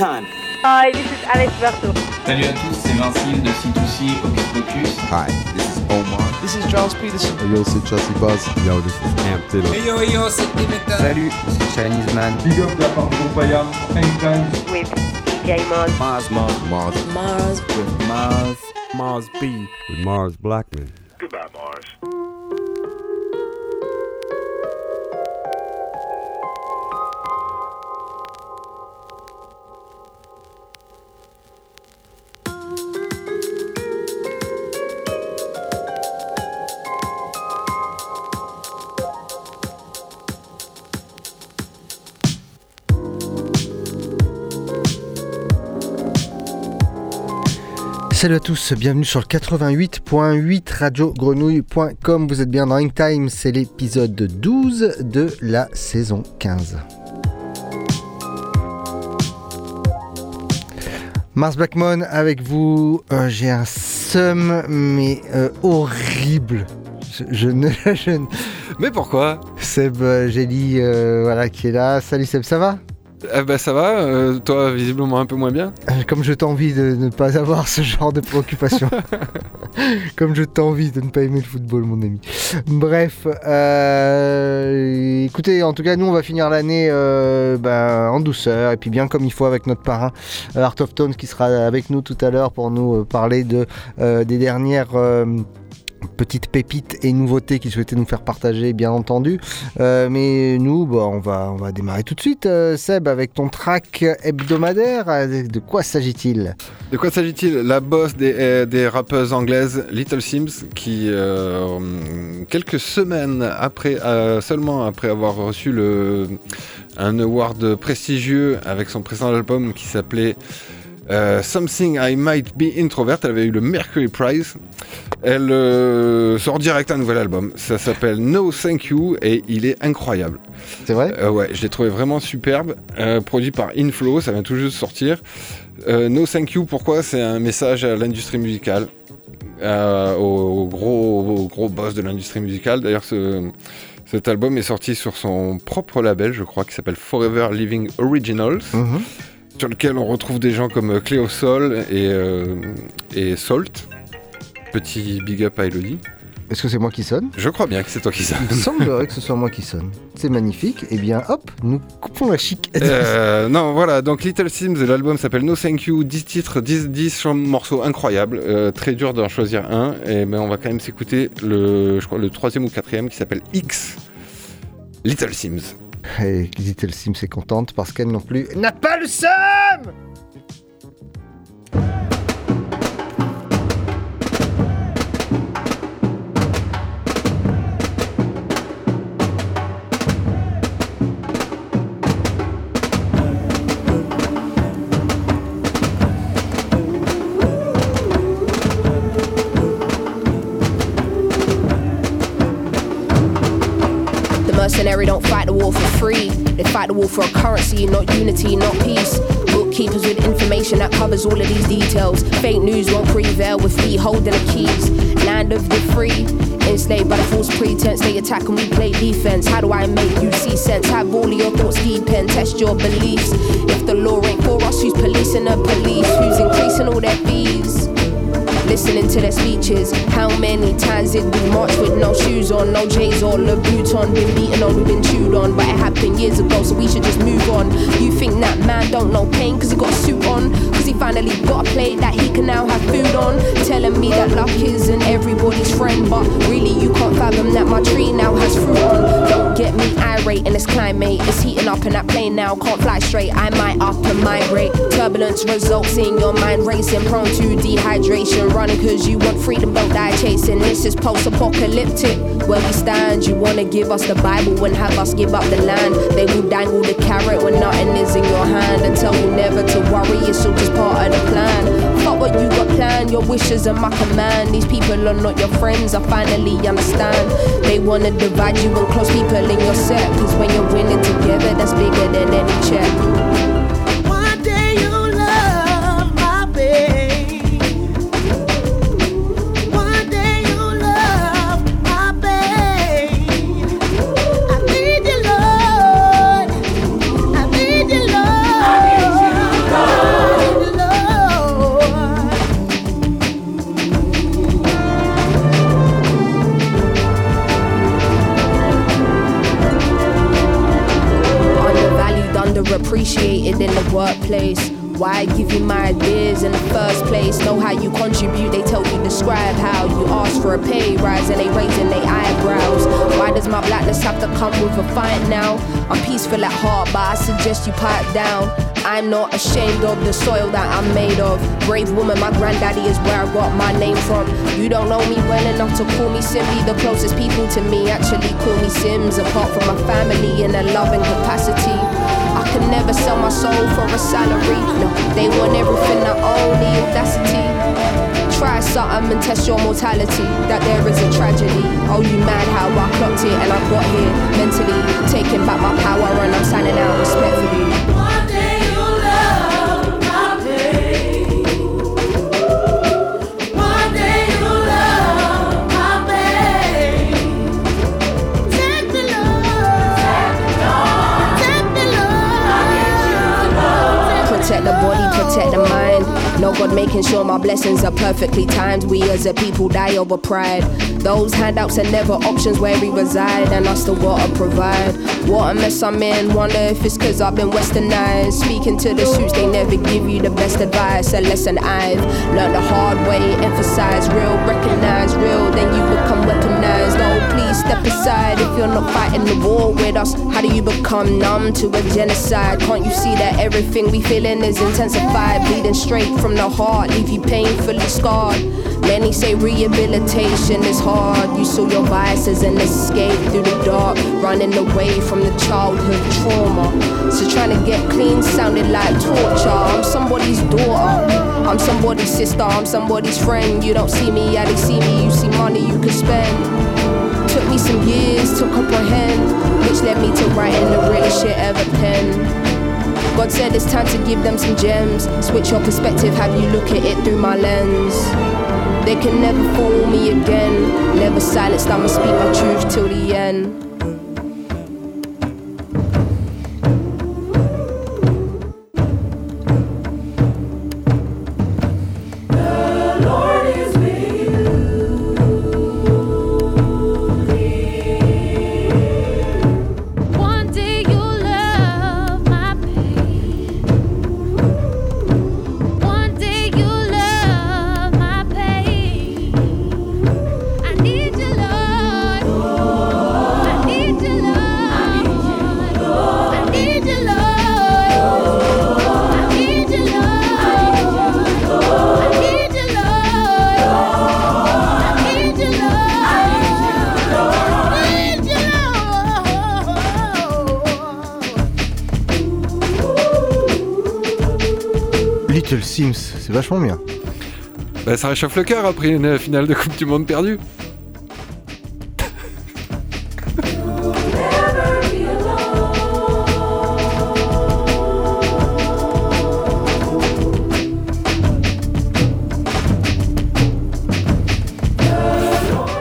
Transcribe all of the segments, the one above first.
Time. Hi, this is Alex Berto. Salut à tous, c'est Vincile de C2C Hocus Pocus. Hi, this is Omar. This is Charles Peterson. Hey yo, c'est Chelsea Buzz. Yo, this is Amp Taylor. Hey yo, yo, c'est Dimitra. Salut, c'est Chinese Man. Big up la part de Groupaya, Anytime. With DJ Mars. Mars, Mars, Mars. Mars. With Mars. Mars B. With Mars Blackman. Salut à tous, bienvenue sur le 88.8 radiogrenouille.com. Vous êtes bien dans Ring Time, c'est l'épisode 12 de la saison 15. Mars Blackmon avec vous, Euh, j'ai un seum mais euh, horrible. Je, ne, Mais pourquoi? Seb euh, Gély, euh, voilà qui est là. Salut Seb, ça va? Eh ben ça va, euh, toi visiblement un peu moins bien. Euh, Comme je t'envie de ne pas avoir ce genre de préoccupation. Comme je t'envie de ne pas aimer le football, mon ami. Bref, euh, écoutez, en tout cas, nous, on va finir l'année euh, ben, en douceur et puis bien comme il faut avec notre parrain Art of Tones qui sera avec nous tout à l'heure pour nous parler de, des dernières. Petites pépites et nouveautés qu'il souhaitait nous faire partager, bien entendu. Euh, mais nous, bah, on, va, démarrer tout de suite, euh, Seb, avec ton track hebdomadaire. De quoi s'agit-il? De quoi s'agit-il? La boss des, euh, des rappeuses anglaises Little Sims qui, quelques semaines après, seulement après avoir reçu un award prestigieux avec son précédent album qui s'appelait euh, Something I Might Be Introvert, elle avait eu le Mercury Prize. Elle euh, sort direct un nouvel album. Ça s'appelle No Thank You et il est incroyable. C'est vrai? Euh, ouais, je l'ai trouvé vraiment superbe. Produit par Inflow, ça vient tout juste de sortir. No Thank You, pourquoi? C'est un message à l'industrie musicale, euh, au, au gros, au gros boss de l'industrie musicale. D'ailleurs, ce- cet album est sorti sur son propre label, je crois, qui s'appelle Forever Living Originals, Mhm. Sur lequel on retrouve des gens comme euh, Cléo Sol et, euh, et Salt. Petit big up à Elodie. Est-ce que c'est moi qui sonne? Je crois bien que c'est toi qui ça. Il semblerait que ce soit moi qui sonne. C'est magnifique. Eh bien, hop, nous coupons la chic. Euh, non, voilà, donc Little Sims, l'album s'appelle No Thank You, 10 titres, 10, 10 cham- morceaux incroyables, euh, très dur d'en choisir un, et ben on va quand même s'écouter le, je crois, le troisième ou quatrième qui s'appelle X, Little Sims. Et Little Sims est contente parce qu'elle non plus n'a pas le seum for free. They fight the war for a currency, not unity, not peace. Bookkeepers with information that covers all of these details. Fake news won't prevail with me holding the keys. Land of the free. Enslaved by the false pretense, they attack and we play defense. How do I make you see sense? Have all of your thoughts deep and test your beliefs. If the law ain't for us, who's policing the police? Who's increasing all their fees? Listening to their speeches. How many times did we march with no shoes on, no J's or Louboutin? Been beaten on, we've been chewed on, but it happened years ago, so we should just move on. You think that man don't know pain cause he got a suit on? Cause he finally got a plate that he can now have food on? Telling me that luck isn't everybody's friend, but really you can't fathom that my tree now has fruit on. Don't get me irate in this climate. It's heating up in that plane now, can't fly straight. I might up and migrate. Turbulence results in your mind racing, prone to dehydration. Running cause you want freedom, don't die chasing. This is post apocalyptic. Where we stand, you wanna give us the Bible and have us give up the land. They will dangle the carrot when nothing is in your hand and tell you never to worry, it's all just part of the plan. Fuck what you got planned, your wishes are my command. These people are not your friends, I finally understand. They wanna divide you and close people in your set. Cause when you're winning together, that's bigger than any check. You down. I'm not ashamed of the soil that I'm made of. Brave woman, my granddaddy is where I got my name from. You don't know me well enough to call me Simby. The closest people to me actually call me Sims, apart from my family in a loving capacity. I can never sell my soul for a salary. No, they want everything I own, the audacity. Try something and test your mortality. That there is a tragedy. Oh, you mad how I clocked it and I got here mentally. Taking back my power and I'm signing out respectfully. God making sure my blessings are perfectly timed. We as a people die over pride. Those handouts are never options where we reside, and I still gotta provide. What a mess I'm in, wonder if it's cause I've been westernized. Speaking to the suits, they never give you the best advice. A lesson I've learned the hard way. Emphasize real, recognize real, then you become weaponized. Step aside if you're not fighting the war with us. How do you become numb to a genocide? Can't you see that everything we feeling is intensified? Bleeding straight from the heart, leave you painfully scarred. Many say rehabilitation is hard. You saw your vices and escape through the dark, running away from the childhood trauma. So trying to get clean sounded like torture. I'm somebody's daughter, I'm somebody's sister, I'm somebody's friend. You don't see me, yeah, they see me. You see money you can spend. Me some years to comprehend, which led me to writing the realest shit ever penned. God said it's time to give them some gems. Switch your perspective, have you look at it through my lens. They can never fool me again. Never silenced, I'ma speak my truth till the end. Vachement bien. Bah, ça réchauffe le cœur après une finale de Coupe du Monde perdue.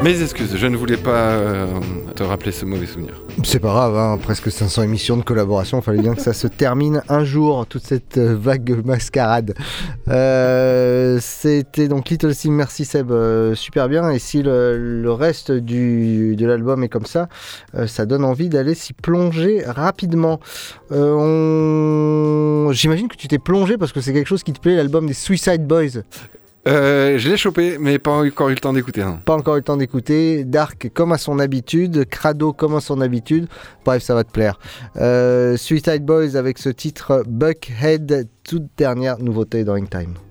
Mes excuses, je ne voulais pas euh, rappeler ce mauvais souvenir. C'est pas grave, hein, presque 500 émissions de collaboration, fallait bien que ça se termine un jour, toute cette euh, vague mascarade. Euh, C'était donc Little Sim, merci Seb, euh, super bien. Et si le, reste du, de l'album est comme ça, ça donne envie d'aller s'y plonger rapidement. J'imagine que tu t'es plongé parce que c'est quelque chose qui te plaît, l'album des Suicide Boys. Euh, je l'ai chopé, mais pas encore eu le temps d'écouter. hein. Pas encore eu le temps d'écouter. Dark comme à son habitude, Crado comme à son habitude. Bref, ça va te plaire. Euh, Suicide Boys avec ce titre Buckhead, toute dernière nouveauté dans Hangtime. Plugged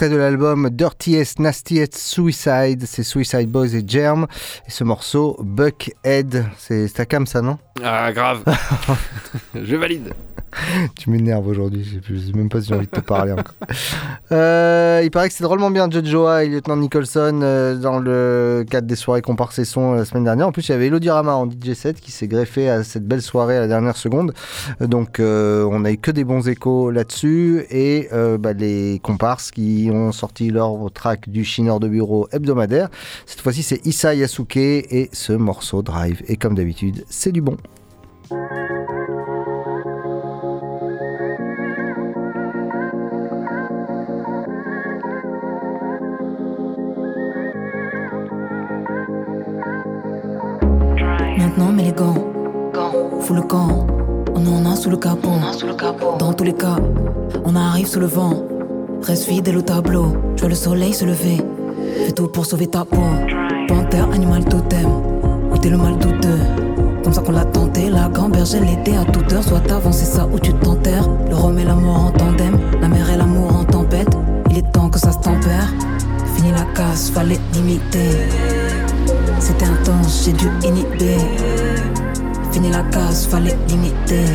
De l'album Dirtiest Nastiest Suicide, c'est Suicide Boys et Germ. Et ce morceau, Buckhead, c'est c'est ta cam ça, non? Ah, grave. je valide. Tu m'énerves aujourd'hui, je sais même pas si j'ai envie de te parler encore. Euh, il paraît que c'est drôlement bien Judge Joa et Lieutenant Nicholson euh, dans le cadre des soirées comparses et son la semaine dernière. En plus, il y avait Elodie Rama en DJ set qui s'est greffé à cette belle soirée à la dernière seconde. Euh, Donc, euh, on a eu que des bons échos là-dessus et euh, bah, les comparses qui ont sorti leur track du chineur de bureau hebdomadaire. Cette fois-ci, c'est Issa Yasuke et ce morceau Drive. Et comme d'habitude, c'est du bon. Maintenant, mets les gants. Fous le camp. On en a sous le capot. Dans tous les cas, on arrive sous le vent. Reste fidèle au tableau. Je vois le soleil se lever. Fais tout pour sauver ta peau. Panthère, animal totem. Où t'es le mal douteux? Comme ça qu'on l'a tenté. La gamberge, elle était à toute heure. Soit avancé ça ou tu t'enterres. Le rhum et l'amour en tandem. La mer et l'amour en tempête. Il est temps que ça se tempère. Fini la casse, fallait limiter. C'était intense, j'ai dû inhiber. Fini la casse, fallait limiter.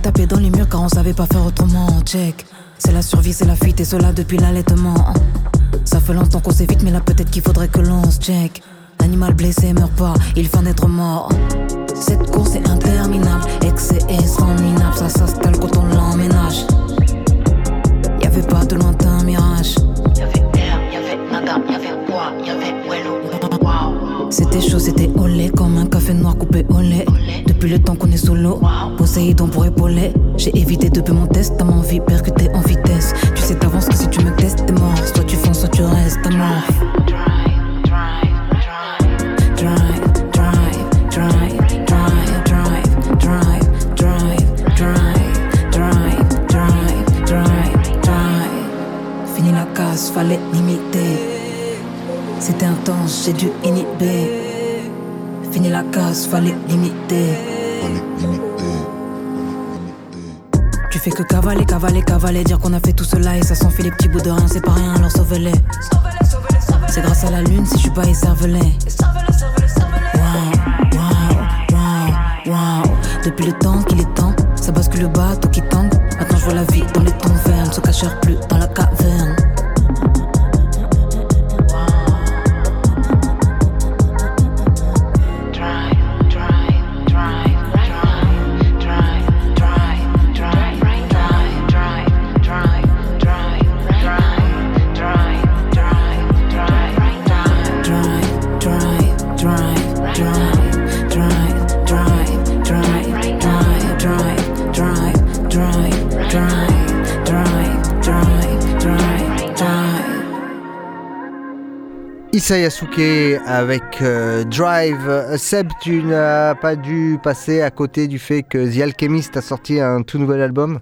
Taper, dans les murs car on savait pas faire autrement. Check. C'est la survie, c'est la fuite et cela depuis l'allaitement. Ça fait longtemps qu'on s'évite, mais là peut-être qu'il faudrait que l'on se check. L'animal blessé meurt pas, il fin d'être mort. Cette course est interminable, excès et sans minable, ça s'installe quand on l'emménage. Y'avait pas de lointain mirage. Y'avait air, y'avait nada, y'avait bois, y'avait wello. C'était chaud, c'était olé, comme un café noir coupé au lait depuis le temps qu'on est solo. Poséidon pour épauler. J'ai évité depuis mon test ta vie percutée en vitesse. Tu sais t'avances que si tu me testes, t'es mort. Soit tu fonces, soit tu restes à mort. fallait limiter. C'était intense, j'ai dû inhiber. Fini la casse, fallait limiter. Tu fais que cavaler, cavaler, cavaler, dire qu'on a fait tout cela et ça s'en fait les petits bouts de rien, c'est pas rien, alors sauve-les. C'est grâce à la lune si je suis pas écervelé. Wow, wow, wow, wow. Depuis le temps qu'il est temps, ça bascule le bateau qui tangue. Maintenant je vois la vie dans les tons verts, ne se cachèrent plus dans la caverne. Issa Yasuke avec euh, Drive. Seb, tu n'as pas dû passer à côté du fait que The Alchemist a sorti un tout nouvel album?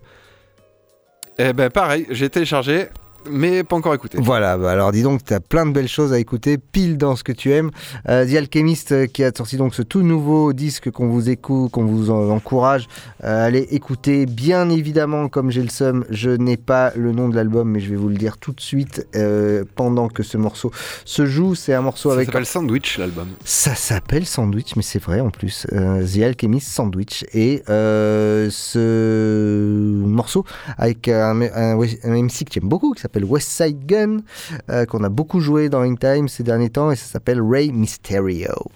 Eh ben pareil, j'ai téléchargé, mais pas encore écouté. Voilà, bah alors dis donc, tu as plein de belles choses à écouter, pile dans ce que tu aimes. Euh, The Alchemist euh, qui a sorti donc ce tout nouveau disque qu'on vous écoute, qu'on vous en- encourage à aller écouter. Bien évidemment, comme j'ai le seum, je n'ai pas le nom de l'album, mais je vais vous le dire tout de suite euh, pendant que ce morceau se joue. C'est un morceau Ça avec s'appelle Sandwich l'album. ça s'appelle Sandwich, mais c'est vrai en plus. Euh, The Alchemist Sandwich. Et euh, ce morceau avec un, un- un MC que j'aime beaucoup, qui s'appelle West Side Gun, euh, qu'on a beaucoup joué dans In Time ces derniers temps, et ça s'appelle Ray Mysterio.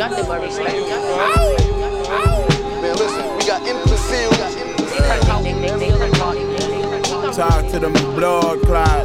Nothing but respect. Man, listen, we got imbeciles. Talk to them blood clot.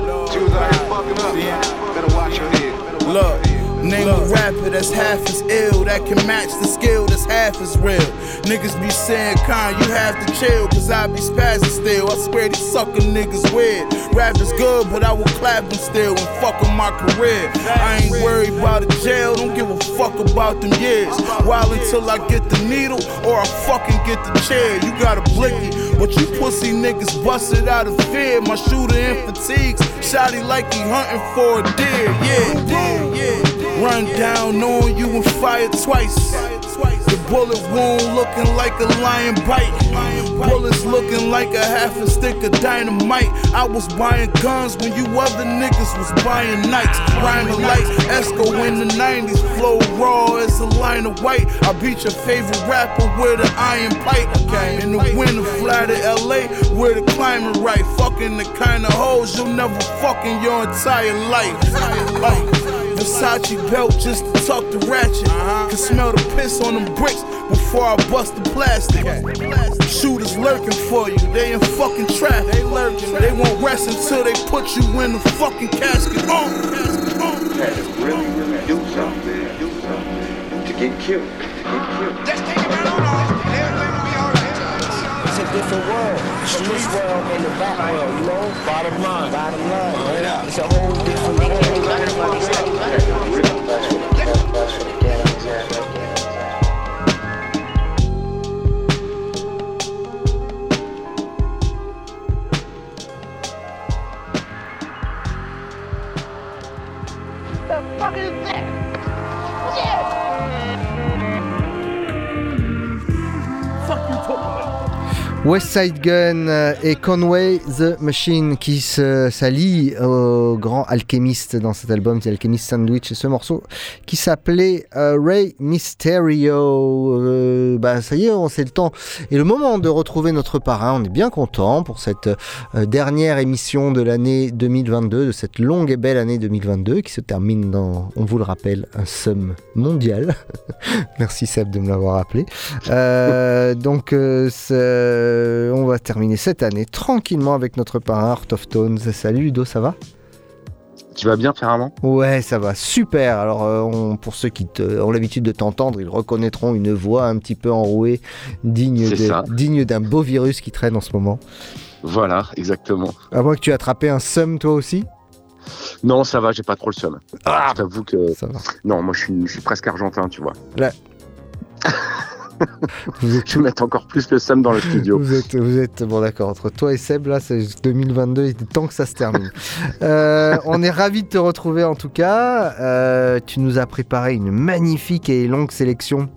Better watch your head. Look, name a rapper that's half as ill, that can match the skill that's half as real. Niggas be saying, Con, you have to chill, cause I be spazzing still. I swear these sucker niggas weird. Rap is good, but I will clap them still and fuck on my career. I ain't worried about a jail, don't give a fuck about them years. While until I get the needle or I fucking get the chair. You got a blicky, but you pussy niggas busted out of fear. My shooter in fatigues, shotty like he hunting for a deer. Yeah, deer, yeah. Run down on you and fire twice. The bullet wound looking like a lion bite. Bullets looking like a half a stick of dynamite. I was buying guns when you other niggas was buying nights. Rhyming like Esco in the 90s. Flow raw as a line of white. I beat your favorite rapper with an iron pipe. In the winter, fly to LA where the climate right. Fucking the kind of hoes you'll never fuck in your entire life. Like, Versace belt just to tuck the ratchet. Uh-huh. Can smell the piss on them bricks before I bust the plastic. Shooters lurking for you, they in fucking traffic. They lurking, they won't rest until they put you in the fucking casket. Oh. really, really do something, do something to get killed. To get killed. Different world from this world and the back world, you know? Bottom line. Bottom line. Right? It's a whole different The West Side Gun euh, et Conway the Machine qui se- s'allient au grand alchimiste dans cet album, The Alchemist Sandwich, et ce morceau qui s'appelait euh, Ray Mysterio. Euh, bah, ça y est, on- c'est le temps et le moment de retrouver notre parrain. On est bien content pour cette dernière émission de l'année 2022, de cette longue et belle année 2022 qui se termine dans, on vous le rappelle, un somme mondial. Merci Seb de me l'avoir rappelé. Donc, euh, on va terminer cette année tranquillement avec notre parrain Art of Tones. Salut Ludo, ça va? Tu vas bien, Ferrand Ouais, ça va, super. Alors, euh, on- pour ceux qui te- ont l'habitude de t'entendre, ils reconnaîtront une voix un petit peu enrouée, digne C'est de- ça. digne d'un beau virus qui traîne en ce moment. Voilà, exactement. À moins que tu aies attrapé un seum toi aussi? Non, ça va, j'ai pas trop le seum. Ah, je t'avoue que. Non, moi je suis, je suis presque argentin, tu vois. Là. je vais mettre encore plus le seum dans le studio. Vous êtes, vous êtes bon d'accord entre toi et Seb là, c'est 2022, il est temps que ça se termine. Euh, on est ravi de te retrouver en tout cas. Euh, tu nous as préparé une magnifique et longue sélection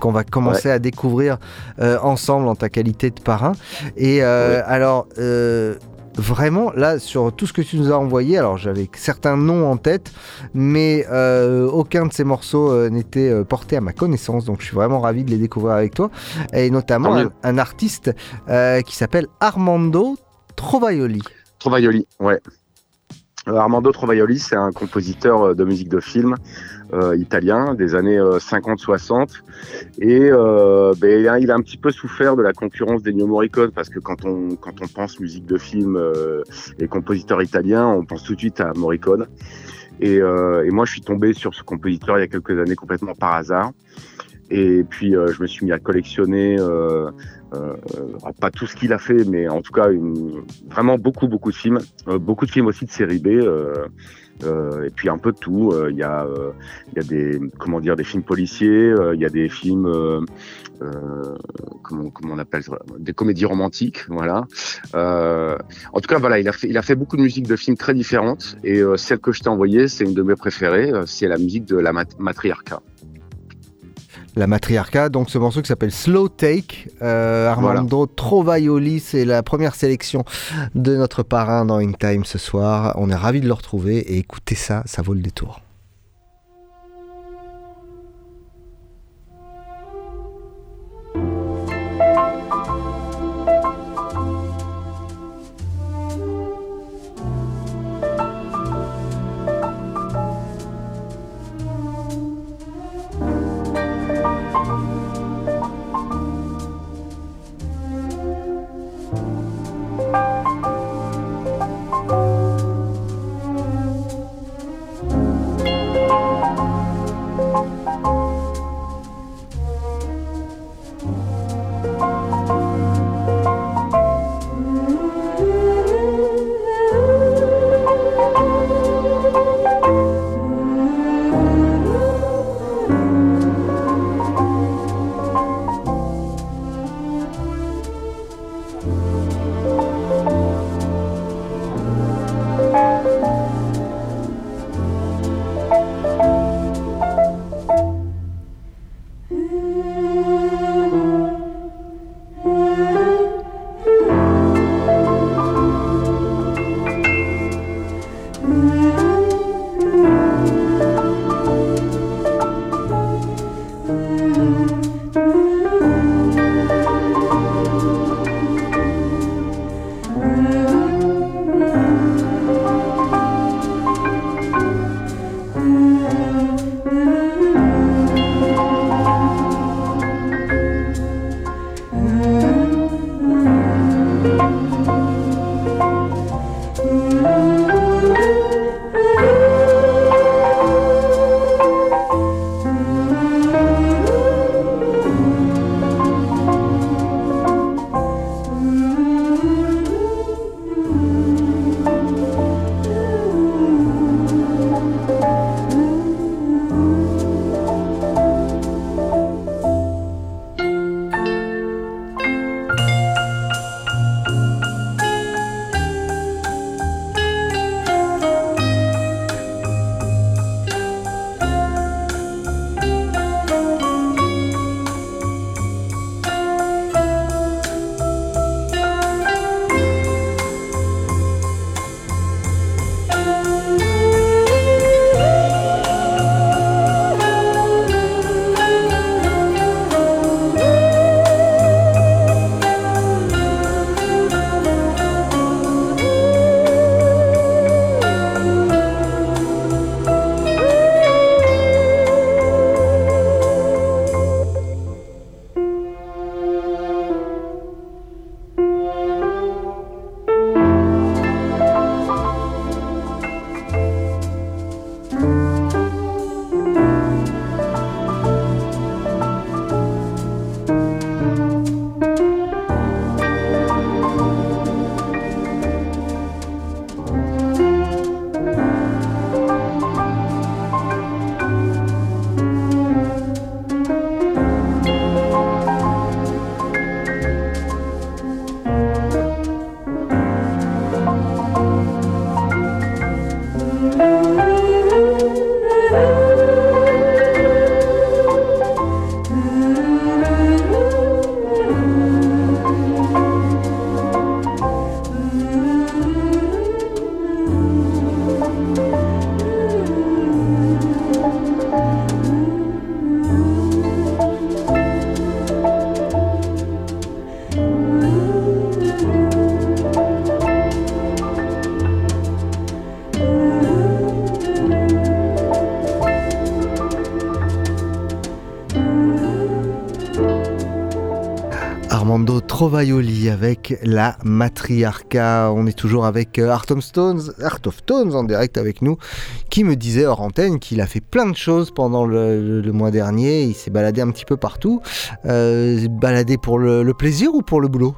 qu'on va commencer à découvrir euh, ensemble en ta qualité de parrain. Et euh, alors. euh, Vraiment, là, sur tout ce que tu nous as envoyé, alors j'avais certains noms en tête, mais euh, aucun de ces morceaux euh, n'était euh, porté à ma connaissance, donc je suis vraiment ravi de les découvrir avec toi. Et notamment un, un artiste euh, qui s'appelle Armando Trovaioli. Trovaioli, ouais. Armando Trovaioli, c'est un compositeur de musique de film euh, italien des années euh, 50-60. Et euh, ben, il a- un petit peu souffert de la concurrence d'Ennio Morricone parce que quand on, quand on pense musique de film euh, et compositeur italien, on pense tout de suite à Morricone. Et, euh, moi, je suis tombé sur ce compositeur il y a quelques années complètement par hasard. Et puis, euh, je me suis mis à collectionner, euh, euh, euh, pas tout ce qu'il a fait, mais en tout cas, vraiment beaucoup, beaucoup de films. Euh, beaucoup de films aussi de série B. euh, euh, et puis un peu de tout. Euh, Il y a, euh, il y a des, comment dire, des films policiers. euh, Il y a des films, euh, euh, comment, comment on appelle des comédies romantiques. Voilà. Euh, en tout cas, voilà, il a fait, il a fait beaucoup de musique de films très différentes. Et euh, celle que je t'ai envoyée, c'est une de mes préférées. euh, c'est la musique de la mat- matriarcat. La matriarcat, donc ce morceau qui s'appelle Slow Take. Euh, Armando Trovaioli, c'est la première sélection de notre parrain dans In Time ce soir. On est ravi de le retrouver et écoutez ça, ça vaut le détour. Avec la matriarca. On est toujours avec euh, Art of Stones, Art of Tones en direct avec nous, qui me disait hors antenne qu'il a fait plein de choses pendant le, mois dernier. Il s'est baladé un petit peu partout. Euh, baladé pour le plaisir ou pour le boulot?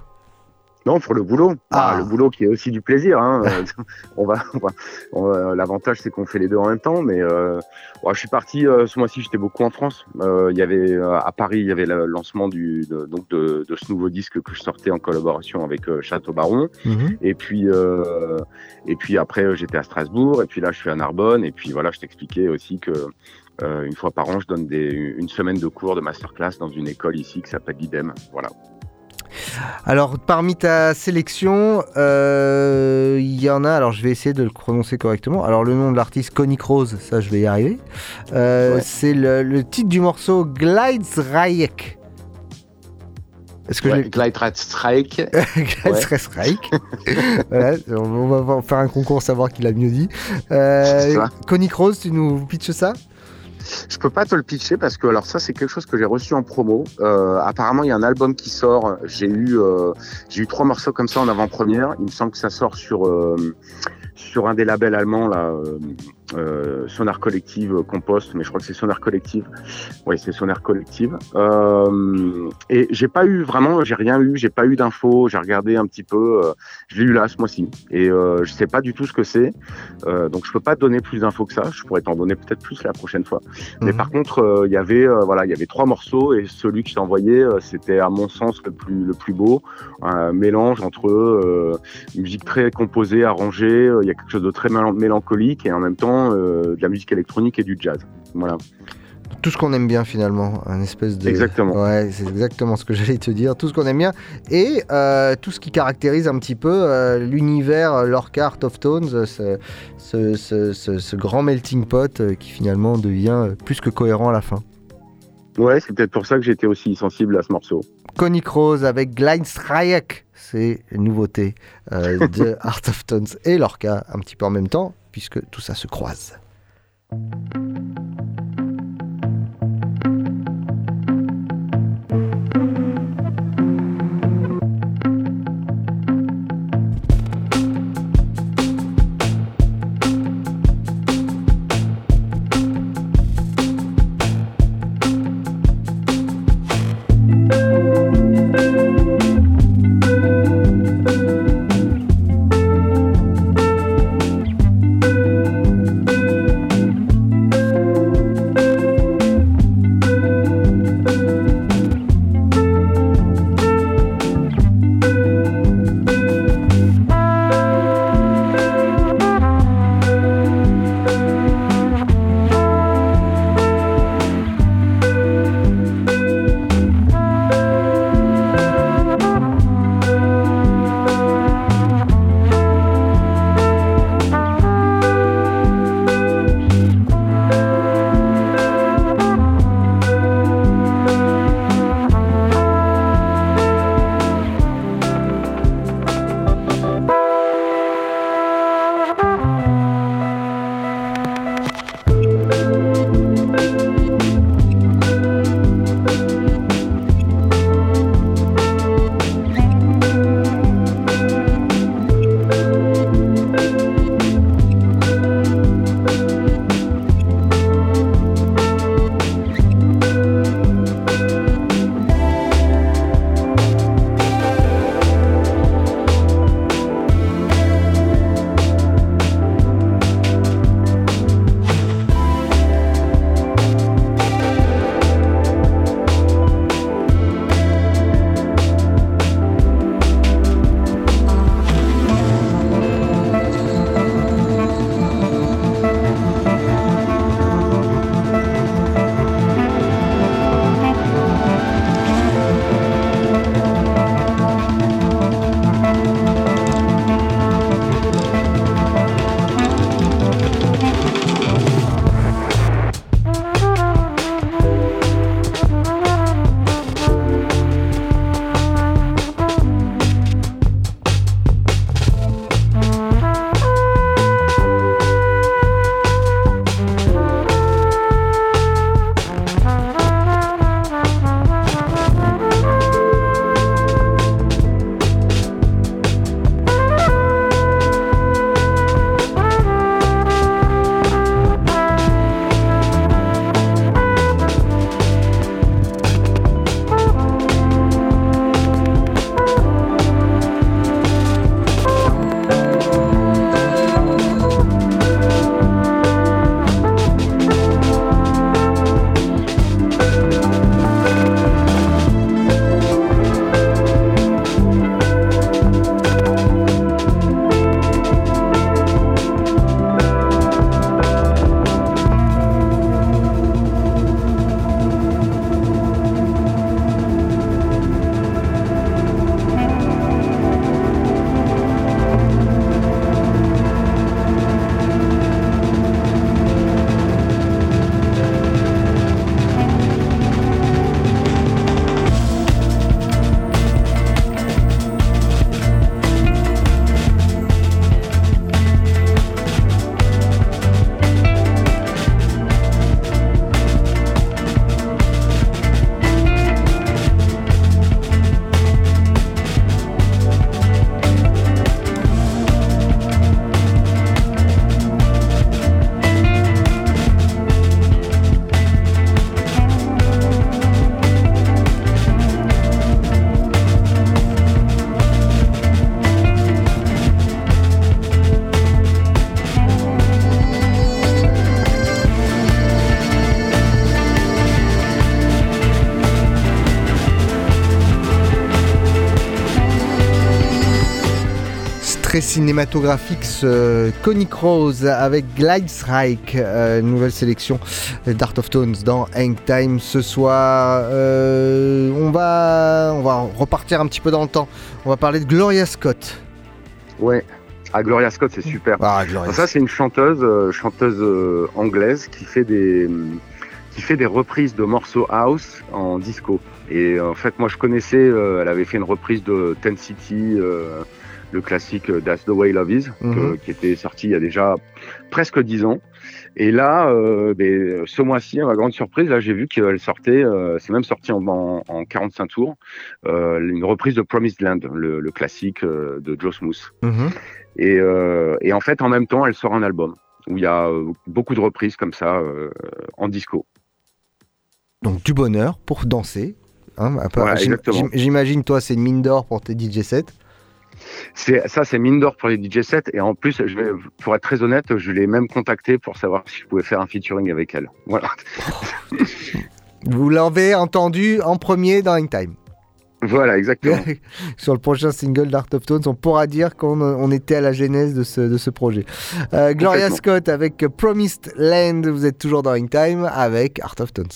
Non, pour le boulot. Ah. Ah, le boulot qui est aussi du plaisir. hein. On va, on va- on va- L'avantage, c'est qu'on fait les deux en même temps. Mais euh, ouais, je suis parti euh, ce mois-ci. J'étais beaucoup en France. Euh, Il y avait à Paris, il y avait le lancement du, de, donc de, de ce nouveau disque que je sortais en collaboration avec Château Baron. Mhm. Et puis, et puis après, j'étais à Strasbourg. Et puis là, je suis à Narbonne. Et puis voilà, je t'expliquais aussi que euh, une fois par an, je donne des, une semaine de cours de masterclass dans une école ici qui s'appelle l'IDEM. Voilà. Alors, parmi ta sélection, euh, il y en a. Alors, je vais essayer de le prononcer correctement. Alors, le nom de l'artiste, Connie Rose, ça, je vais y arriver. Euh, C'est le, le titre du morceau Gleidsreich. Est-ce que. Gleidsreich. voilà, on va- on va faire un concours, savoir qui l'a mieux dit. Euh. Connie Rose, tu nous pitches ça? Je peux pas te le pitcher parce que alors ça c'est quelque chose que j'ai reçu en promo. Euh, apparemment il y a un album qui sort. J'ai eu euh, j'ai eu trois morceaux comme ça en avant-première. Il me semble que ça sort sur euh, sur un des labels allemands là, euh, Sonar Collective euh, Compost, mais je crois que c'est Sonar Collective. Oui c'est Sonar Collective. Euh, et j'ai pas eu vraiment, j'ai rien eu, j'ai pas eu d'infos. J'ai regardé un petit peu. euh, je l'ai eu là ce mois-ci et euh, je sais pas du tout ce que c'est. Donc je peux pas te donner plus d'infos que ça. Je pourrais t'en donner peut-être plus la prochaine fois. Mais Mhm. par contre, il y avait voilà, il y avait trois morceaux et celui que je t'ai envoyé, c'était à mon sens le plus le plus beau, un mélange entre une musique très composée, arrangée, il y a quelque chose de très mélan- mélancolique et en même temps euh, de la musique électronique et du jazz. Voilà. Tout ce qu'on aime bien finalement, un espèce de. Exactement. Ouais, c'est exactement ce que j'allais te dire. Tout ce qu'on aime bien et euh, tout ce qui caractérise un petit peu euh, l'univers Lorca Art of Tones, euh, ce, ce, ce- grand melting pot qui finalement devient plus que cohérent à la fin. Ouais, c'est peut-être pour ça que j'étais aussi sensible à ce morceau. Connie Rose avec Gleinstreich, c'est une nouveauté de Art of Tones et Lorca un petit peu en même temps, puisque tout ça se croise. Très cinématographique ce Connie Rose avec Glide Strike, euh, nouvelle sélection d'Art of Tones dans Hang Time ce soir. Euh, on, va, on va repartir un petit peu dans le temps. On va parler de Gloria Scott. Ouais. Ah, Gloria Scott, c'est super. Ah, Gloria. Ça, c'est une chanteuse, euh, chanteuse euh, anglaise qui fait des qui fait des reprises de morceaux house en disco. Et euh, en fait, moi, je connaissais. euh, elle avait fait une reprise de Ten City, euh, le classique That's the Way Love Is, que- Mhm. qui était sorti il y a déjà presque dix ans. Et là, euh, ben, ce mois-ci, à ma grande surprise, là, j'ai vu qu'elle sortait. euh, c'est même sorti en, en, en 45 tours, euh, une reprise de Promised Land, le, le classique de Joe Smooth. Mhm. Et, et en fait, en même temps, elle sort un album où il y a beaucoup de reprises comme ça en disco. Donc du bonheur pour danser. hein, j'im- J'imagine, toi, c'est une mine d'or pour tes DJ sets. C'est ça, c'est mine d'or pour les DJ sets. Et en plus, je vais, pour être très honnête, je l'ai même contacté pour savoir si je pouvais faire un featuring avec elle. Voilà. Vous l'avez entendu en premier dans Hang Time. Voilà, exactement. Sur le prochain single d'Art of Tones, on pourra dire qu'on on était à la genèse de ce, de ce projet. Euh, Gloria. Scott avec Promised Land, vous êtes toujours dans Time avec Art of Tones.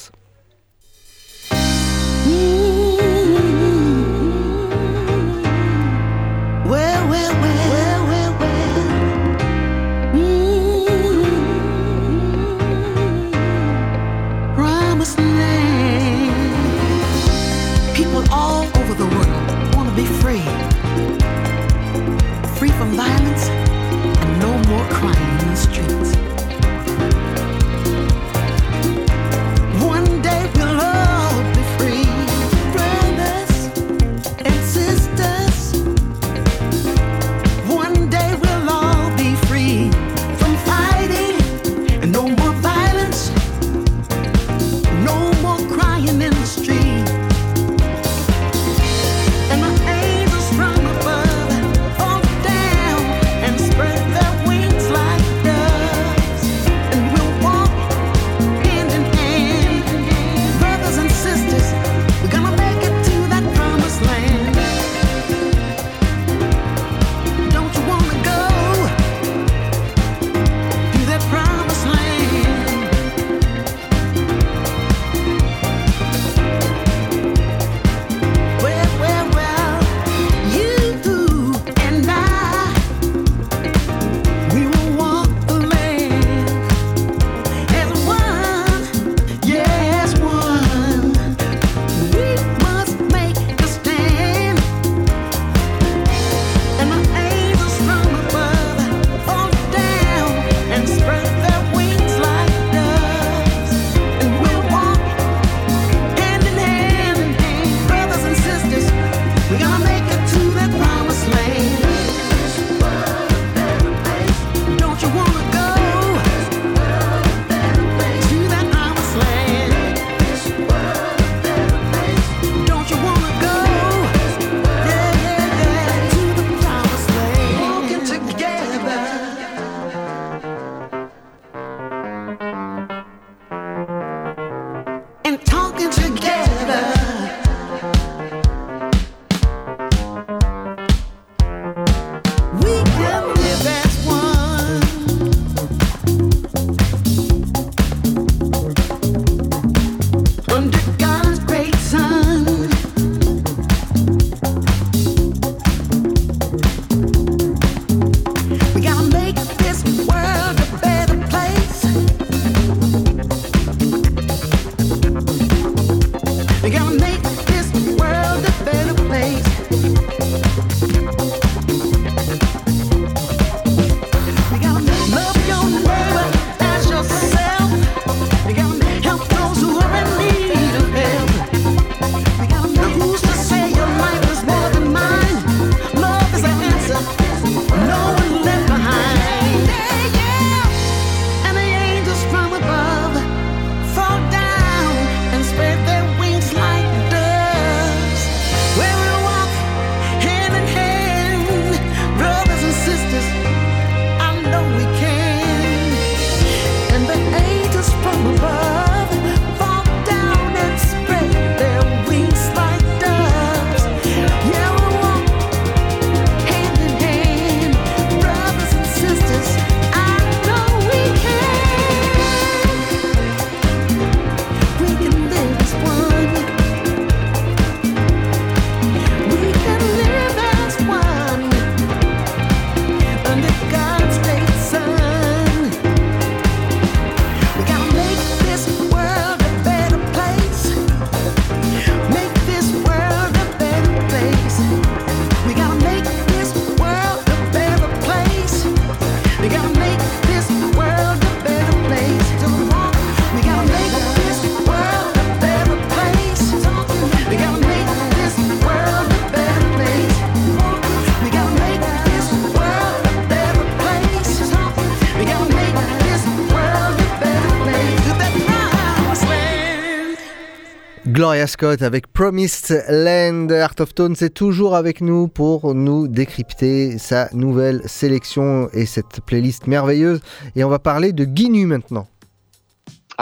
Scott avec Promised Land. Art of Tone, c'est toujours avec nous pour nous décrypter sa nouvelle sélection et cette playlist merveilleuse. Et on va parler de Guinu maintenant.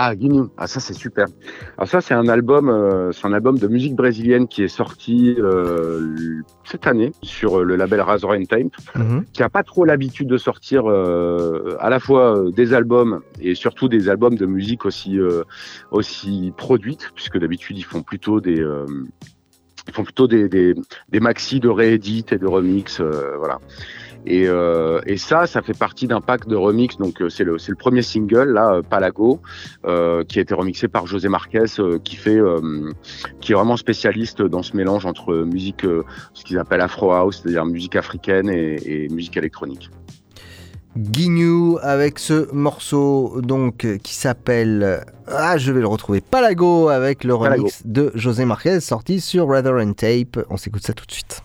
Ah, Guinu, ah ça c'est super. Alors ça c'est un album, euh, c'est un album de musique brésilienne qui est sorti euh, cette année sur le label Razor and Tape, qui a pas trop l'habitude de sortir euh, à la fois euh, des albums et surtout des albums de musique aussi euh, aussi produites, puisque d'habitude ils font plutôt des euh, ils font plutôt des, des, des maxi de réédit et de remix, euh, voilà. Et, euh, et ça, ça fait partie d'un pack de remix. Donc euh, c'est le, premier single là, euh, Palago, euh, qui a été remixé par José Marquez, euh, qui fait, qui est vraiment spécialiste dans ce mélange entre musique, ce qu'ils appellent Afro House, c'est-à-dire musique africaine et, et musique électronique. Guignou avec ce morceau donc qui s'appelle ah je vais le retrouver Palago avec le Palago. remix de José Marquez sorti sur Rather and Tape. On s'écoute ça tout de suite.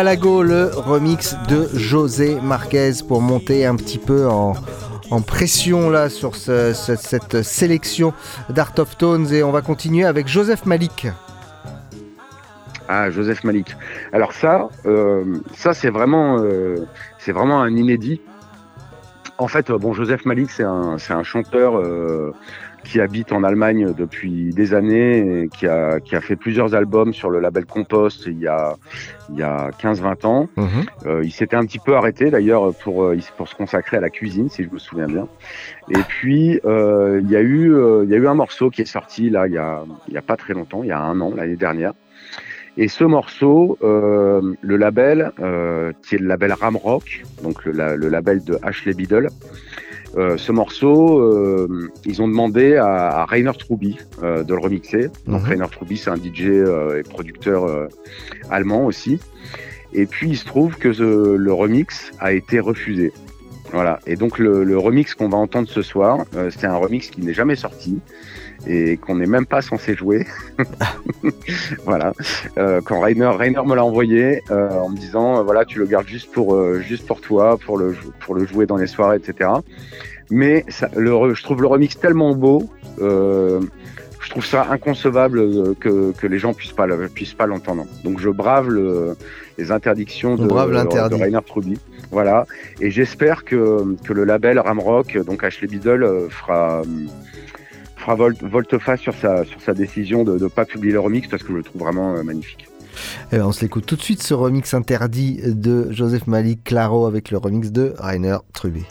Palago, le remix de José Marquez pour monter un petit peu en, pression là sur ce- ce- cette sélection d'Art of Tones et on va continuer avec Joseph Malik. Ah, Joseph Malik. Alors ça, euh, ça c'est vraiment, euh, c'est vraiment un inédit. En fait, euh, bon, Joseph Malik, c'est un, chanteur qui habite en Allemagne depuis des années et qui a, qui a fait plusieurs albums sur le label Compost il y a, il y a 15-20 ans. Euh, il s'était un petit peu arrêté d'ailleurs pour, euh, pour se consacrer à la cuisine, si je me souviens bien. Et puis euh, il y a eu, euh, il y a eu un morceau qui est sorti là il y a, il y a pas très longtemps, il y a un an l'année dernière. Et ce morceau, euh, le label, euh, qui est le label Ramrock, donc le, la- le label de Ashley Biddle, euh, ce morceau, euh, ils ont demandé à, à Rainer Truby euh, de le remixer. Donc Mhm. Rainer Truby, c'est un DJ euh, et producteur euh, allemand aussi. Et puis il se trouve que le remix a été refusé. Voilà. Et donc le, le remix qu'on va entendre ce soir, euh, c'est un remix qui n'est jamais sorti et qu'on n'est même pas censé jouer. voilà. Euh, quand Rainer, Rainer me l'a envoyé euh, en me disant euh, voilà tu le gardes juste pour euh, juste pour toi pour le pour le jouer dans les soirées etc. Mais ça, le, re- je trouve le remix tellement beau. euh, je trouve ça inconcevable que, que les gens puissent pas le- puissent pas l'entendre. Donc je brave le- les interdictions de, de Rainer Truby. Voilà. Et j'espère que, que le label Ramrock, donc Ashley Biddle, fera, fera vol- volte-face sur sa, sur sa décision de ne pas publier le remix parce que je le trouve vraiment euh, magnifique. Eh ben, on se l'écoute tout de suite ce remix interdit de Joseph Malik Claro avec le remix de Rainer Truby.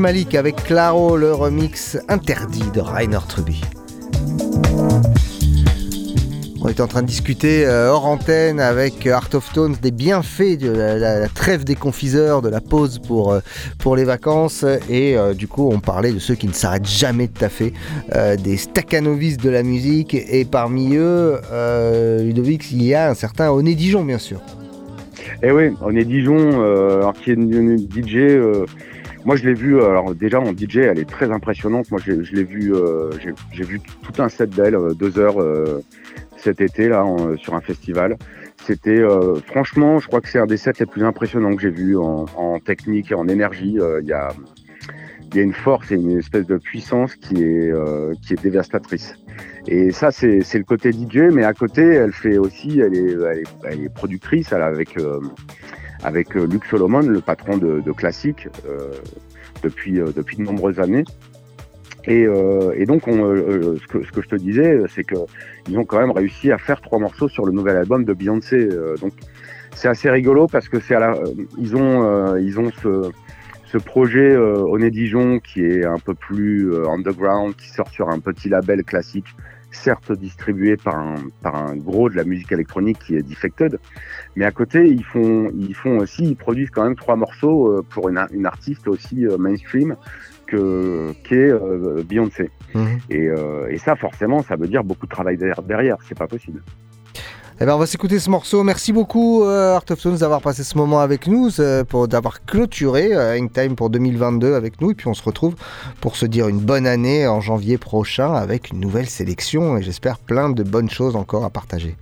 Malik avec Claro, le remix interdit de Rainer Truby. On était en train de discuter euh, hors antenne avec euh, Art of Tones des bienfaits de la, trêve des confiseurs, de la pause pour, euh, les vacances. Et du coup, on parlait de ceux qui ne s'arrêtent jamais de taffer, des staccanovistes de la musique. Et parmi eux, Ludovic, il y a un certain Oné Dijon, bien sûr. Eh oui, on est Dijon, une DJ. Euh, moi, je l'ai vu. euh, Alors déjà en DJ, elle est très impressionnante. Moi, j'ai- je l'ai vu. euh, j'ai- vu tout un set d'elle, euh, deux heures euh, cet été là en- sur un festival. C'était euh, franchement, je crois que c'est un des sets les plus impressionnants que j'ai vu en, en technique et en énergie. Euh, Il y a y a une force et une espèce de puissance qui est euh, qui est dévastatrice. Et ça, c'est c'est le côté DJ, mais à côté, elle fait aussi, elle est, elle est, elle est productrice elle, avec, euh, avec euh, Luc Solomon, le patron de, Classique, euh, depuis, euh, depuis de nombreuses années. Et, donc, on, ce, que, je te disais, c'est que ils ont quand même réussi à faire trois morceaux sur le nouvel album de Beyoncé. Donc, c'est assez rigolo parce que ils ont, ce, projet Oné Dijon qui est un peu plus underground, qui sort sur un petit label classique, certes distribué par un, par un gros de la musique électronique qui est Defected, mais à côté ils font, ils font aussi, ils produisent quand même trois morceaux euh, pour une, une artiste aussi euh, mainstream que qu'est euh, Beyoncé. Et, euh, et ça forcément, ça veut dire beaucoup de travail derrière, derrière. c'est pas possible. Eh ben, on va s'écouter ce morceau. Merci beaucoup, euh, Art of Tones, d'avoir passé ce moment avec nous, euh, pour d'avoir clôturé euh, Hangtime pour 2022 avec nous. Et puis, on se retrouve pour se dire une bonne année en janvier prochain avec une nouvelle sélection et j'espère plein de bonnes choses encore à partager.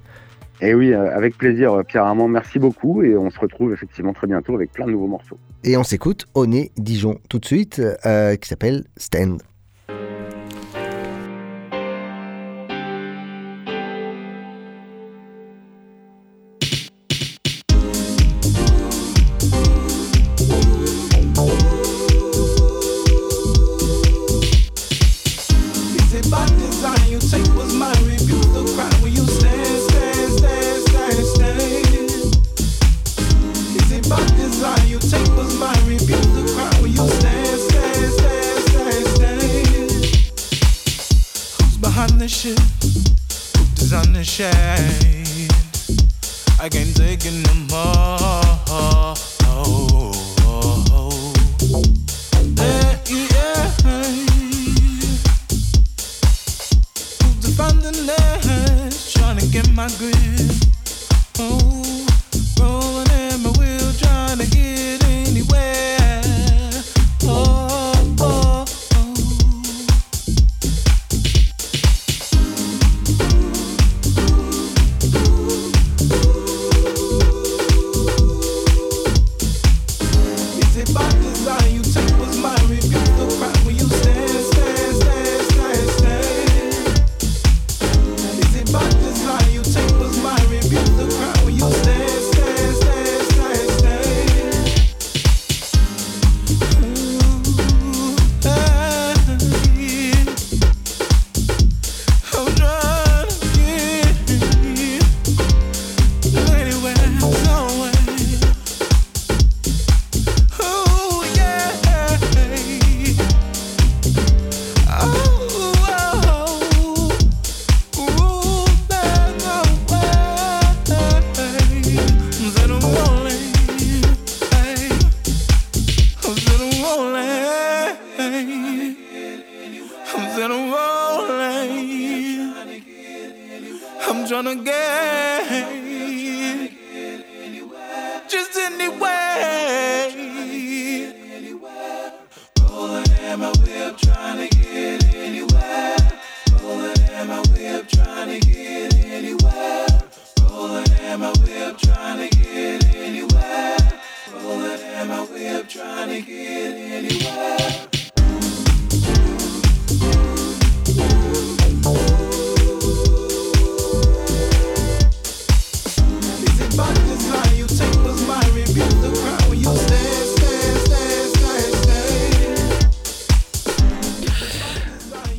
Et oui, euh, avec plaisir, euh, Pierre Armand, merci beaucoup et on se retrouve effectivement très bientôt avec plein de nouveaux morceaux. Et on s'écoute Oné Dijon tout de suite, qui s'appelle Stand. My grip. Oh,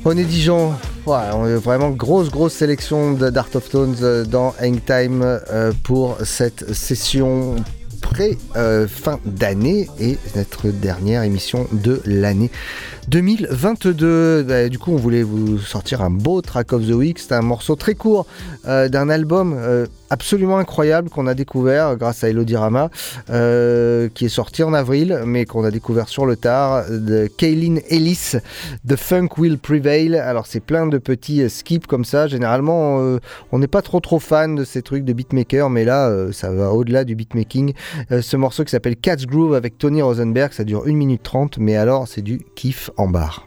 stand. Oné Dijon, on a vraiment grosse grosse sélection de- d'Art of Tones euh, dans Hangtime euh, pour cette session consacrée euh, d'année et notre dernière émission de l'année 2022. Bah, du coup, on voulait vous sortir un beau track of the week. C'est un morceau très court euh, d'un album euh, absolument incroyable qu'on a découvert grâce à Elodie Rama, euh, qui est sorti en avril, mais qu'on a découvert sur le tard, de Kaylin Ellis, The Funk Will Prevail. Alors, c'est plein de petits euh, skips comme ça. Généralement, on n'est pas trop trop fan de ces trucs de beatmaker, mais là, ça va au-delà du beatmaking. Ce morceau qui s'appelle Cat's Groove avec Tony Rosenberg, ça dure 1 minute 30, mais alors, c'est du kiff en barre.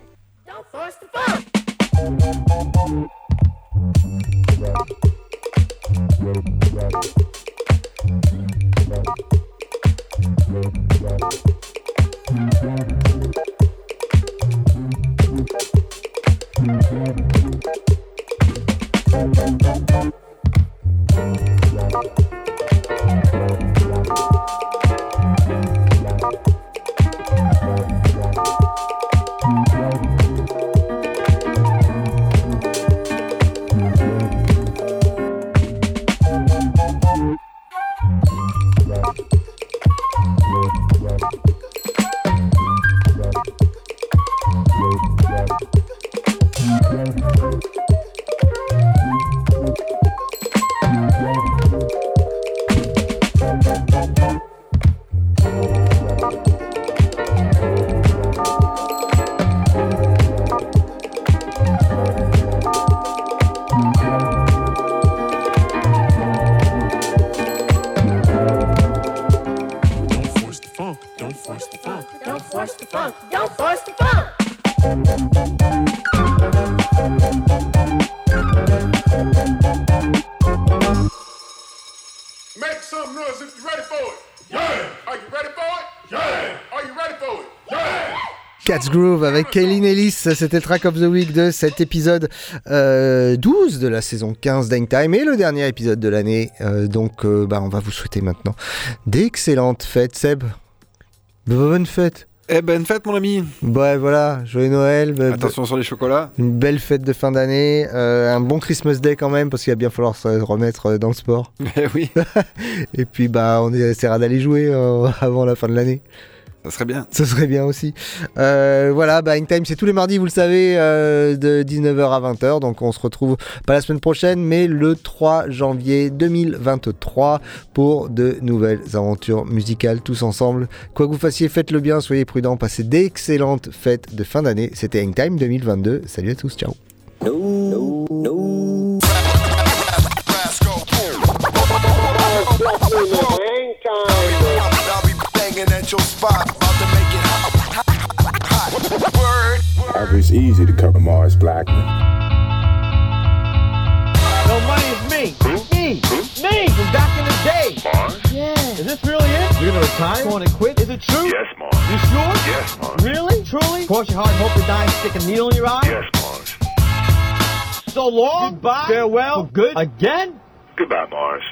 Groove avec Kaylin Ellis, c'était le track of the week de cet épisode euh, 12 de la saison 15 d'Hang Time et le dernier épisode de l'année. Euh, donc euh, bah, on va vous souhaiter maintenant d'excellentes fêtes, Seb. De bonnes fêtes. Eh ben, fête, mon ami. Ouais, voilà, joyeux Noël. bah, Attention sur les chocolats. Une belle fête de fin d'année, euh, un bon Christmas Day quand même parce qu'il va bien falloir se remettre dans le sport. Eh oui. Et puis bah on essaiera d'aller jouer euh, avant la fin de l'année. Ça serait bien. Ce serait bien aussi. Euh, voilà, bah, In Time, c'est tous les mardis, vous le savez, euh, de 19h à 20h. Donc on se retrouve pas la semaine prochaine, mais le 3 janvier 2023 pour de nouvelles aventures musicales tous ensemble. Quoi que vous fassiez, faites-le bien, soyez prudents, passez d'excellentes fêtes de fin d'année. C'était In Time 2022. Salut à tous, ciao. Banging at your spot, about to make it hot. hot. Word. It's easy to cover Mars Blackman. No money is me. Me. Me from back in the day. Mars? Yeah. Is this really it? You're gonna retire? Going to quit? Is it true? Yes, Mars. You sure? Yes, Mars. Really? Truly? Cross your heart and hope to die and stick a needle in your eye? Yes, Mars. So long. Goodbye. Farewell. For good. Again? Goodbye, Mars.